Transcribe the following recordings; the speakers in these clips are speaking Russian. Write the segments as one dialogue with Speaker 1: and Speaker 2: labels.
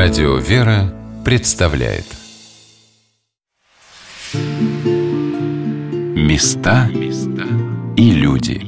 Speaker 1: Радио «Вера» представляет. Места и люди.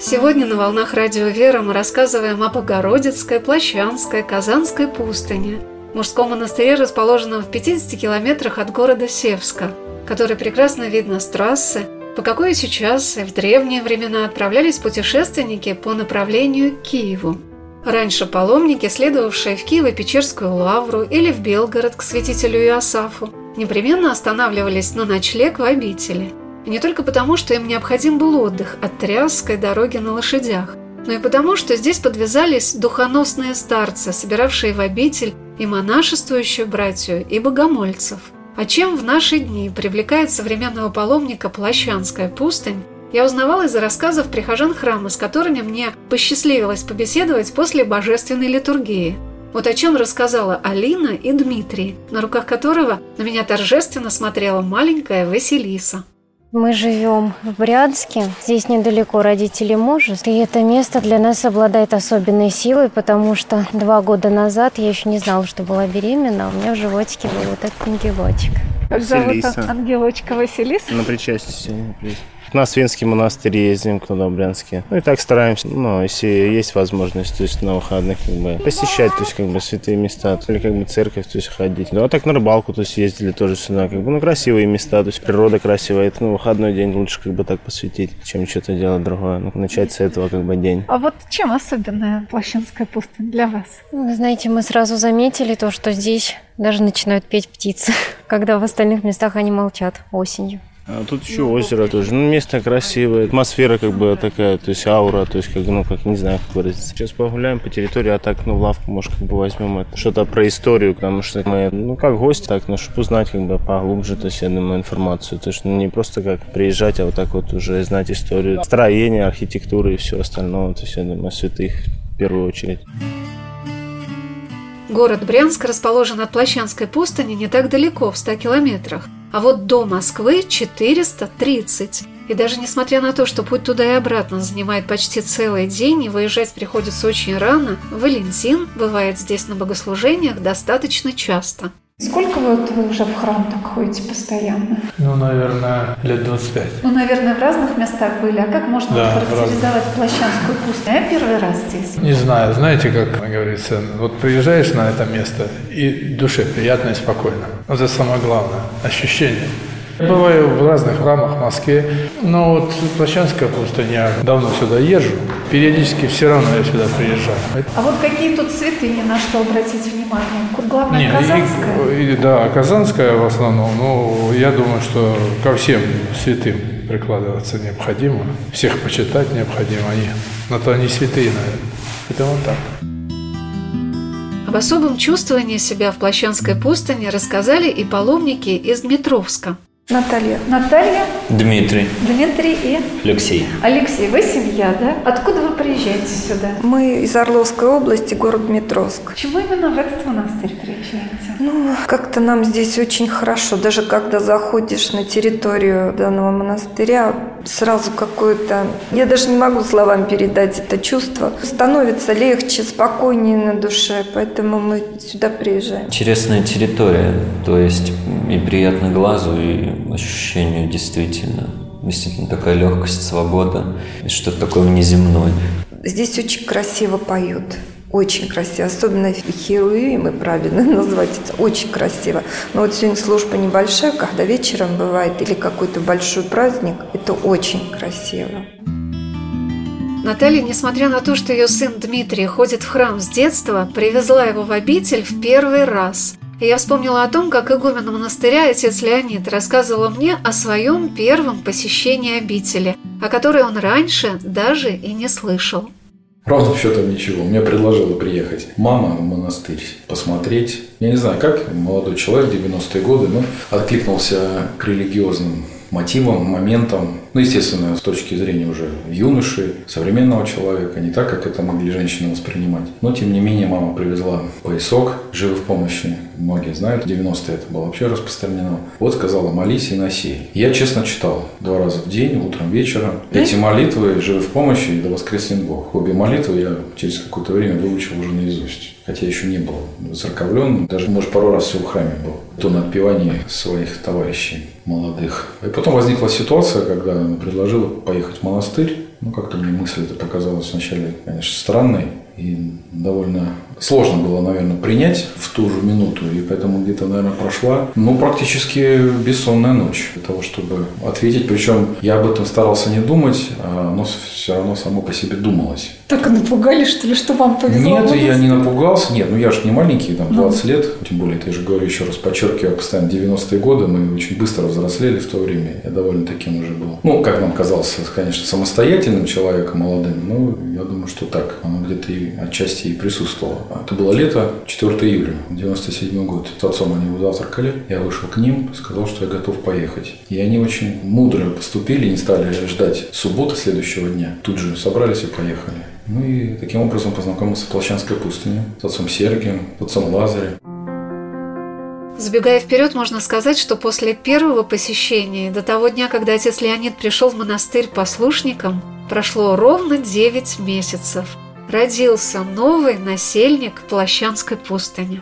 Speaker 2: Сегодня на «Волнах Радио «Вера» мы рассказываем о Богородицкой, Плащанской, Казанской пустыне, мужском монастыре, расположенном в 50 километрах от города Севска, который прекрасно видно с трассы, по какой сейчас и в древние времена отправлялись путешественники по направлению к Киеву. Раньше паломники, следовавшие в Киево-Печерскую лавру или в Белгород к святителю Иосафу, непременно останавливались на ночлег в обители. И не только потому, что им необходим был отдых от тряской дороги на лошадях, но и потому, что здесь подвязались духоносные старцы, собиравшие в обитель и монашествующую братью, и богомольцев – а чем в наши дни привлекает современного паломника Плащанская пустынь, я узнавала из рассказов прихожан храма, с которыми мне посчастливилось побеседовать после божественной литургии. Вот о чем рассказала Алина и Дмитрий, на руках которого на меня торжественно смотрела маленькая Василиса.
Speaker 3: Мы живем в Брянске, здесь недалеко родители мужа, и это место для нас обладает особенной силой, потому что два года назад я еще не знала, что была беременна, а у меня в животике был вот этот ангелочек.
Speaker 2: Как зовут ангелочка Василиса?
Speaker 4: На причастие сегодня на Свинский монастырь ездим, туда, в Брянске. Ну и так стараемся, ну, если есть возможность, то есть на выходных как бы посещать, то есть как бы святые места, или как бы церковь, то есть ходить. Ну а так на рыбалку, то есть ездили тоже сюда, как бы, ну красивые места, то есть природа красивая. Это, ну, выходной день лучше как бы так посвятить, чем что-то делать другое. Ну, начать с этого как бы день.
Speaker 2: А вот чем особенная Плащинская пустынь для вас?
Speaker 3: Вы знаете, мы сразу заметили то, что здесь даже начинают петь птицы, когда в остальных местах они молчат осенью.
Speaker 4: А тут еще озеро тоже. Ну, место красивое, атмосфера как бы такая, то есть аура, то есть как, ну, как не знаю, как выразиться. Сейчас погуляем по территории, а так, ну, в лавку, может, как бы возьмем это, что-то про историю, потому что мы, ну, как гости, так, ну, чтобы узнать как бы поглубже, то есть, я думаю, информацию. То есть, ну, не просто как приезжать, а вот так вот уже знать историю строения, архитектуры и все остальное. То есть, я думаю, святых в первую очередь.
Speaker 2: Город Брянск расположен от Плащанской пустыни не так далеко, в 100 километрах. А вот до Москвы 430. И даже несмотря на то, что путь туда и обратно занимает почти целый день и выезжать приходится очень рано, Валентин бывает здесь на богослужениях достаточно часто. Сколько вот вы уже в храм так ходите постоянно?
Speaker 5: Ну, наверное, лет 25.
Speaker 2: Ну, наверное, в разных местах были. А как можно да, характеризовать Плащанскую пустыню? Я первый раз здесь.
Speaker 5: Не знаю. Знаете, как говорится, вот приезжаешь на это место, и душе приятно и спокойно. Это самое главное. Ощущение. Бываю в разных храмах в Москве, но вот Плащанская пустыня, я давно сюда езжу, периодически все равно я сюда приезжаю.
Speaker 2: А вот какие тут святыни, на что обратить внимание? Главное, Не, Казанская?
Speaker 5: И, и, да, Казанская в основном, но я думаю, что ко всем святым прикладываться необходимо, всех почитать необходимо, они, на то они святые, наверное. Это вот так.
Speaker 2: Об особом чувствовании себя в Плащанской пустыне рассказали и паломники из Дмитровска. Наталья. Наталья.
Speaker 6: Дмитрий.
Speaker 2: Дмитрий и?
Speaker 6: Алексей.
Speaker 2: Алексей, вы семья, да? Откуда вы приезжаете сюда?
Speaker 7: Мы из Орловской области, город Дмитровск.
Speaker 2: Почему именно в этот монастырь приезжаете?
Speaker 7: Ну, как-то нам здесь очень хорошо. Даже когда заходишь на территорию данного монастыря, сразу какое-то... Я даже не могу словами передать это чувство. Становится легче, спокойнее на душе, поэтому мы сюда приезжаем.
Speaker 6: Интересная территория, то есть и приятно глазу, и ощущению действительно. Действительно такая легкость, свобода, и что-то такое внеземное.
Speaker 7: Здесь очень красиво поют. Очень красиво, особенно херуимы, правильно назвать это, очень красиво. Но вот сегодня служба небольшая, когда вечером бывает, или какой-то большой праздник, это очень красиво.
Speaker 2: Наталья, несмотря на то, что ее сын Дмитрий ходит в храм с детства, привезла его в обитель в первый раз. И я вспомнила о том, как игумен монастыря отец Леонид рассказывал мне о своем первом посещении обители, о которой он раньше даже и не слышал.
Speaker 8: В счетом ничего. Мне предложила приехать мама в монастырь посмотреть. Я не знаю, как молодой человек, 90-е годы, но откликнулся к религиозным мотивам, моментам. Ну, естественно, с точки зрения уже юноши, современного человека, не так, как это могли женщины воспринимать. Но, тем не менее, мама привезла поясок живы в помощи. Многие знают, в 90-е это было вообще распространено. Вот сказала, молись и носи. Я, честно, читал два раза в день, утром, вечером. Эти молитвы живы в помощи и да воскреснет Бог. Обе молитвы я через какое-то время выучил уже наизусть хотя еще не был церковлен, даже, может, пару раз все в храме был, то на отпевании своих товарищей молодых. И потом возникла ситуация, когда она предложила поехать в монастырь. Ну, как-то мне мысль это показалась вначале, конечно, странной и довольно сложно было, наверное, принять в ту же минуту, и поэтому где-то, наверное, прошла, ну, практически бессонная ночь для того, чтобы ответить. Причем я об этом старался не думать, а оно все равно само по себе думалось.
Speaker 2: Так напугали, что ли, что вам повезло?
Speaker 8: Нет, я не напугался. Нет, ну я же не маленький, там 20 ну. лет. Тем более, я же говорю еще раз, подчеркиваю, постоянно 90-е годы. Мы очень быстро взрослели в то время. Я довольно таким уже был. Ну, как нам казалось, конечно, самостоятельным человеком, молодым. Но я думаю, что так. Оно где-то и отчасти и присутствовало. Это было лето, 4 июля, 97 год. С отцом они завтракали. Я вышел к ним, сказал, что я готов поехать. И они очень мудро поступили, не стали ждать субботы следующего дня. Тут же собрались и поехали. Ну и таким образом познакомился с Плащанской пустыней, с отцом Сергием, с отцом Лазарем.
Speaker 2: Забегая вперед, можно сказать, что после первого посещения, до того дня, когда отец Леонид пришел в монастырь послушником, прошло ровно 9 месяцев – родился новый насельник Плащанской пустыни.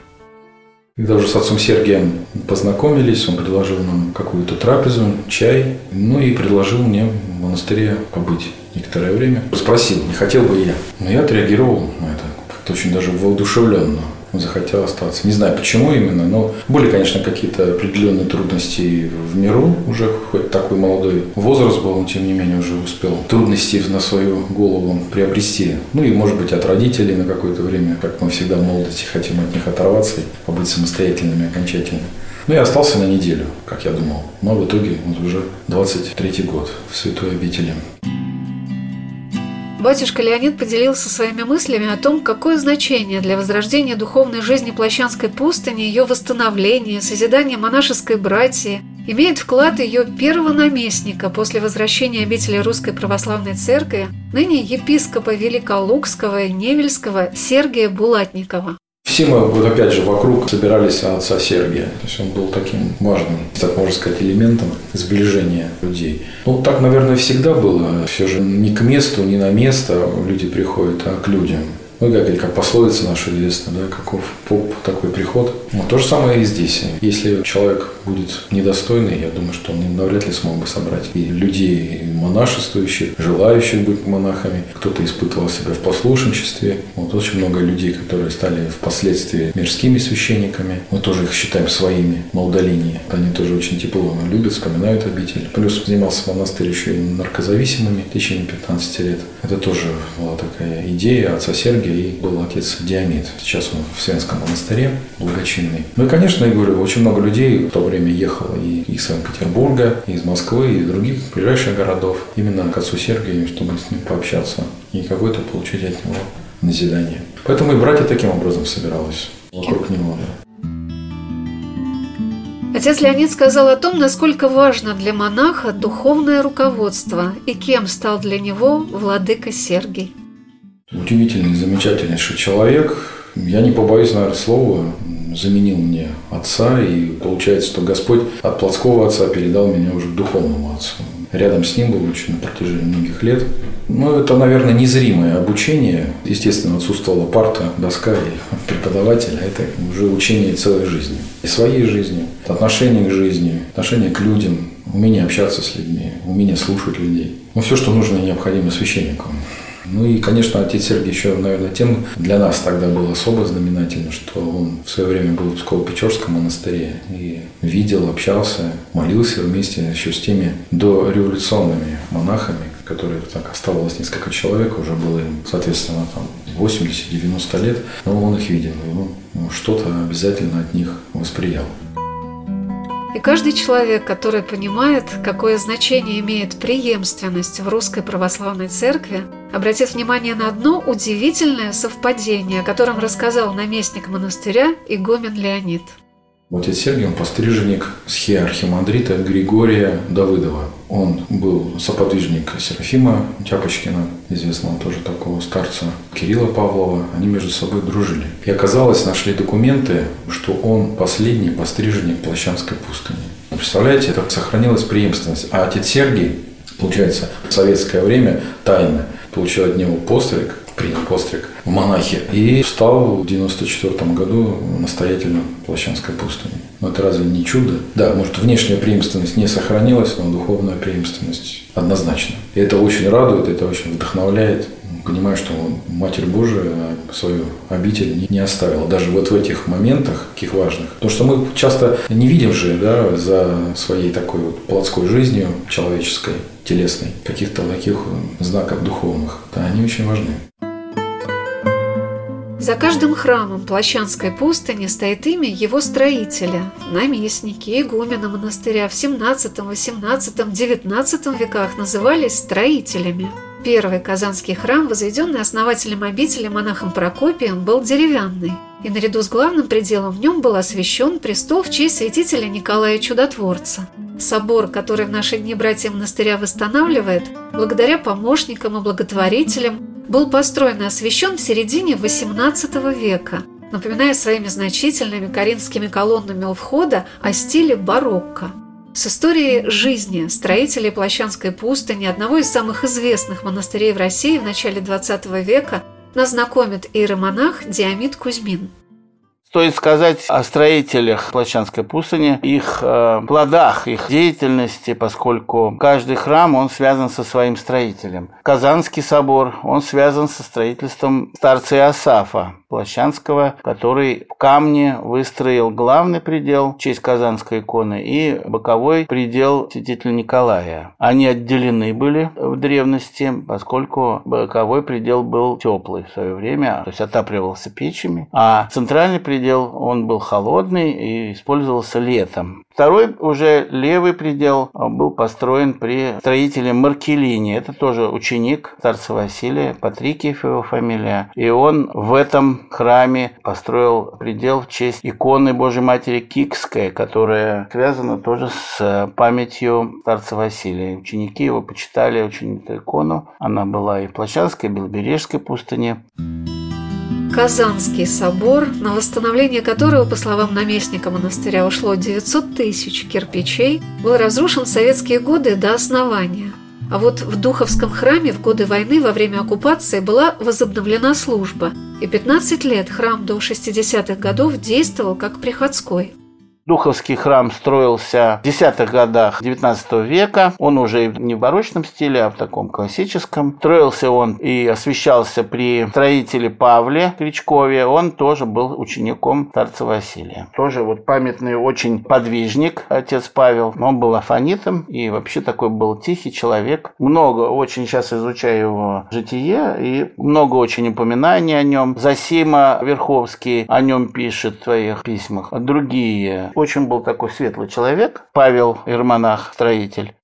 Speaker 8: Когда уже с отцом Сергием познакомились, он предложил нам какую-то трапезу, чай, ну и предложил мне в монастыре побыть некоторое время. Спросил, не хотел бы я. Но я отреагировал на это как-то очень даже воодушевленно захотел остаться. Не знаю, почему именно, но были, конечно, какие-то определенные трудности в миру. Уже хоть такой молодой возраст был, но тем не менее уже успел трудности на свою голову приобрести. Ну и, может быть, от родителей на какое-то время, как мы всегда в молодости хотим от них оторваться и побыть самостоятельными окончательно. Ну, я остался на неделю, как я думал. Но в итоге вот уже 23 год в святой обители.
Speaker 2: Батюшка Леонид поделился своими мыслями о том, какое значение для возрождения духовной жизни Плащанской пустыни, ее восстановления, созидания монашеской братьи имеет вклад ее первого наместника после возвращения обители Русской Православной Церкви, ныне епископа Великолукского и Невельского Сергия Булатникова.
Speaker 8: Все мы, вот опять же, вокруг собирались отца Сергия. То есть он был таким важным, так можно сказать, элементом сближения людей. Ну, так, наверное, всегда было. Все же не к месту, не на место люди приходят, а к людям. Ну, как, или как пословица наша известная, да, каков поп, такой приход. Ну, то же самое и здесь. Если человек будет недостойный, я думаю, что он навряд ли смог бы собрать и людей монашествующих, желающих быть монахами. Кто-то испытывал себя в послушничестве. Вот очень много людей, которые стали впоследствии мирскими священниками. Мы тоже их считаем своими на удалении. Они тоже очень тепло любят, вспоминают обитель. Плюс занимался монастырь еще и наркозависимыми в течение 15 лет. Это тоже была такая идея отца Сергия и был отец Диамид. Сейчас он в Свенском монастыре, благочинный. Ну и, конечно, я говорю, очень много людей в то время ехало и из Санкт-Петербурга, и из Москвы, и из других ближайших городов именно к отцу Сергию, чтобы с ним пообщаться и какое-то получить от него назидание. Поэтому и братья таким образом собиралось вокруг него. Да.
Speaker 2: Отец Леонид сказал о том, насколько важно для монаха духовное руководство и кем стал для него владыка Сергий
Speaker 8: удивительный, замечательнейший человек. Я не побоюсь, наверное, слова, заменил мне отца, и получается, что Господь от плотского отца передал меня уже к духовному отцу. Рядом с ним был очень на протяжении многих лет. Ну, это, наверное, незримое обучение. Естественно, отсутствовала парта, доска и преподавателя. Это уже учение целой жизни. И своей жизни, отношение к жизни, отношение к людям, умение общаться с людьми, умение слушать людей. Ну, все, что нужно и необходимо священнику. Ну и, конечно, отец Сергий еще, наверное, тем для нас тогда был особо знаменательным, что он в свое время был в Псково-Печорском монастыре и видел, общался, молился вместе еще с теми дореволюционными монахами, которые так оставалось несколько человек, уже было им, соответственно, там 80-90 лет, но он их видел, и он ну, что-то обязательно от них восприял.
Speaker 2: И каждый человек, который понимает, какое значение имеет преемственность в Русской Православной Церкви, обратит внимание на одно удивительное совпадение, о котором рассказал наместник монастыря игумен Леонид.
Speaker 8: Отец Сергий, он постриженник схиархимандрита Григория Давыдова. Он был соподвижник Серафима Тяпочкина, известного тоже такого старца, Кирилла Павлова. Они между собой дружили. И оказалось, нашли документы, что он последний постриженник Плащанской пустыни. Представляете, как сохранилась преемственность. А отец Сергий, получается, в советское время тайно получил от него постриг, принял постриг в монахи и стал в 94 году настоятелем Плащанской пустыни. Но это разве не чудо? Да, может, внешняя преемственность не сохранилась, но духовная преемственность однозначно. И это очень радует, это очень вдохновляет. Понимаю, что Матерь Божия свою обитель не оставила, даже вот в этих моментах, таких важных. Потому что мы часто не видим же да, за своей такой вот плотской жизнью человеческой, телесной, каких-то таких знаков духовных. Да, они очень важны.
Speaker 2: За каждым храмом Плащанской пустыни стоит имя его строителя, наместники, игумена монастыря в 17, 18, 19 веках назывались строителями. Первый казанский храм, возведенный основателем обители монахом Прокопием, был деревянный, и наряду с главным пределом в нем был освящен престол в честь святителя Николая Чудотворца. Собор, который в наши дни братья монастыря восстанавливает, благодаря помощникам и благотворителям, был построен и освящен в середине XVIII века, напоминая своими значительными коринфскими колоннами у входа о стиле барокко. С историей жизни строителей Плащанской пустыни, одного из самых известных монастырей в России в начале XX века, нас знакомит иеромонах Диамид Кузьмин.
Speaker 9: Стоит сказать о строителях Плащанской пустыни, их э, плодах, их деятельности, поскольку каждый храм, он связан со своим строителем. Казанский собор, он связан со строительством старца Иосафа, Плащанского, который в камне выстроил главный предел в честь Казанской иконы и боковой предел святителя Николая. Они отделены были в древности, поскольку боковой предел был теплый в свое время, то есть отапливался печами, а центральный предел он был холодный и использовался летом. Второй уже левый предел был построен при строителе Маркелине. Это тоже ученик старца Василия, Патрикиев его фамилия. И он в этом храме построил предел в честь иконы Божьей Матери Кикской, которая связана тоже с памятью старца Василия. Ученики его почитали очень эту икону. Она была и в Плащанской, и в Белобережской пустыне.
Speaker 2: Казанский собор, на восстановление которого, по словам наместника монастыря, ушло 900 тысяч кирпичей, был разрушен в советские годы до основания. А вот в Духовском храме в годы войны во время оккупации была возобновлена служба, и 15 лет храм до 60-х годов действовал как приходской.
Speaker 9: Духовский храм строился в десятых годах XIX века. Он уже не в барочном стиле, а в таком классическом. Строился он и освещался при строителе Павле Кричкове. Он тоже был учеником старца Василия. Тоже вот памятный очень подвижник, отец Павел. Он был афанитом и вообще такой был тихий человек. Много очень сейчас изучаю его житие и много очень упоминаний о нем. Засима Верховский о нем пишет в своих письмах. Другие очень был такой светлый человек, Павел Ермонах, строитель.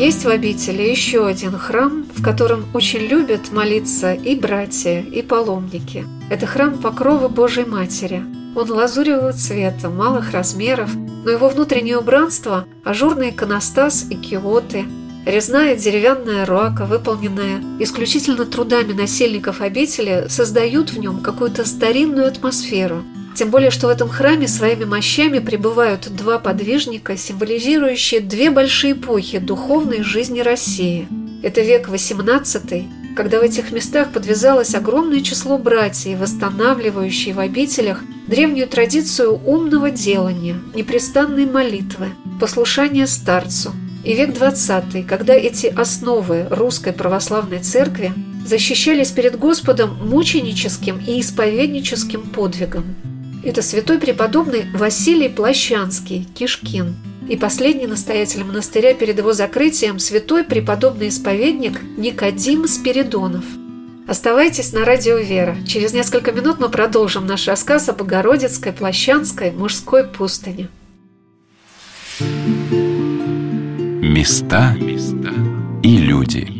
Speaker 2: Есть в обители еще один храм, в котором очень любят молиться и братья, и паломники. Это храм Покрова Божьей Матери. Он лазуревого цвета, малых размеров, но его внутреннее убранство – ажурный иконостас и киоты, резная деревянная рака, выполненная исключительно трудами насельников обители, создают в нем какую-то старинную атмосферу – тем более, что в этом храме своими мощами пребывают два подвижника, символизирующие две большие эпохи духовной жизни России. Это век XVIII, когда в этих местах подвязалось огромное число братьев, восстанавливающие в обителях древнюю традицию умного делания, непрестанной молитвы, послушания старцу. И век XX, когда эти основы русской православной церкви защищались перед Господом мученическим и исповедническим подвигом. Это святой преподобный Василий Плащанский, Кишкин, и последний настоятель монастыря перед его закрытием святой преподобный исповедник Никодим Спиридонов. Оставайтесь на радио «Вера». Через несколько минут мы продолжим наш рассказ о Богородицкой, Плащанской, мужской пустыне.
Speaker 1: Места и люди –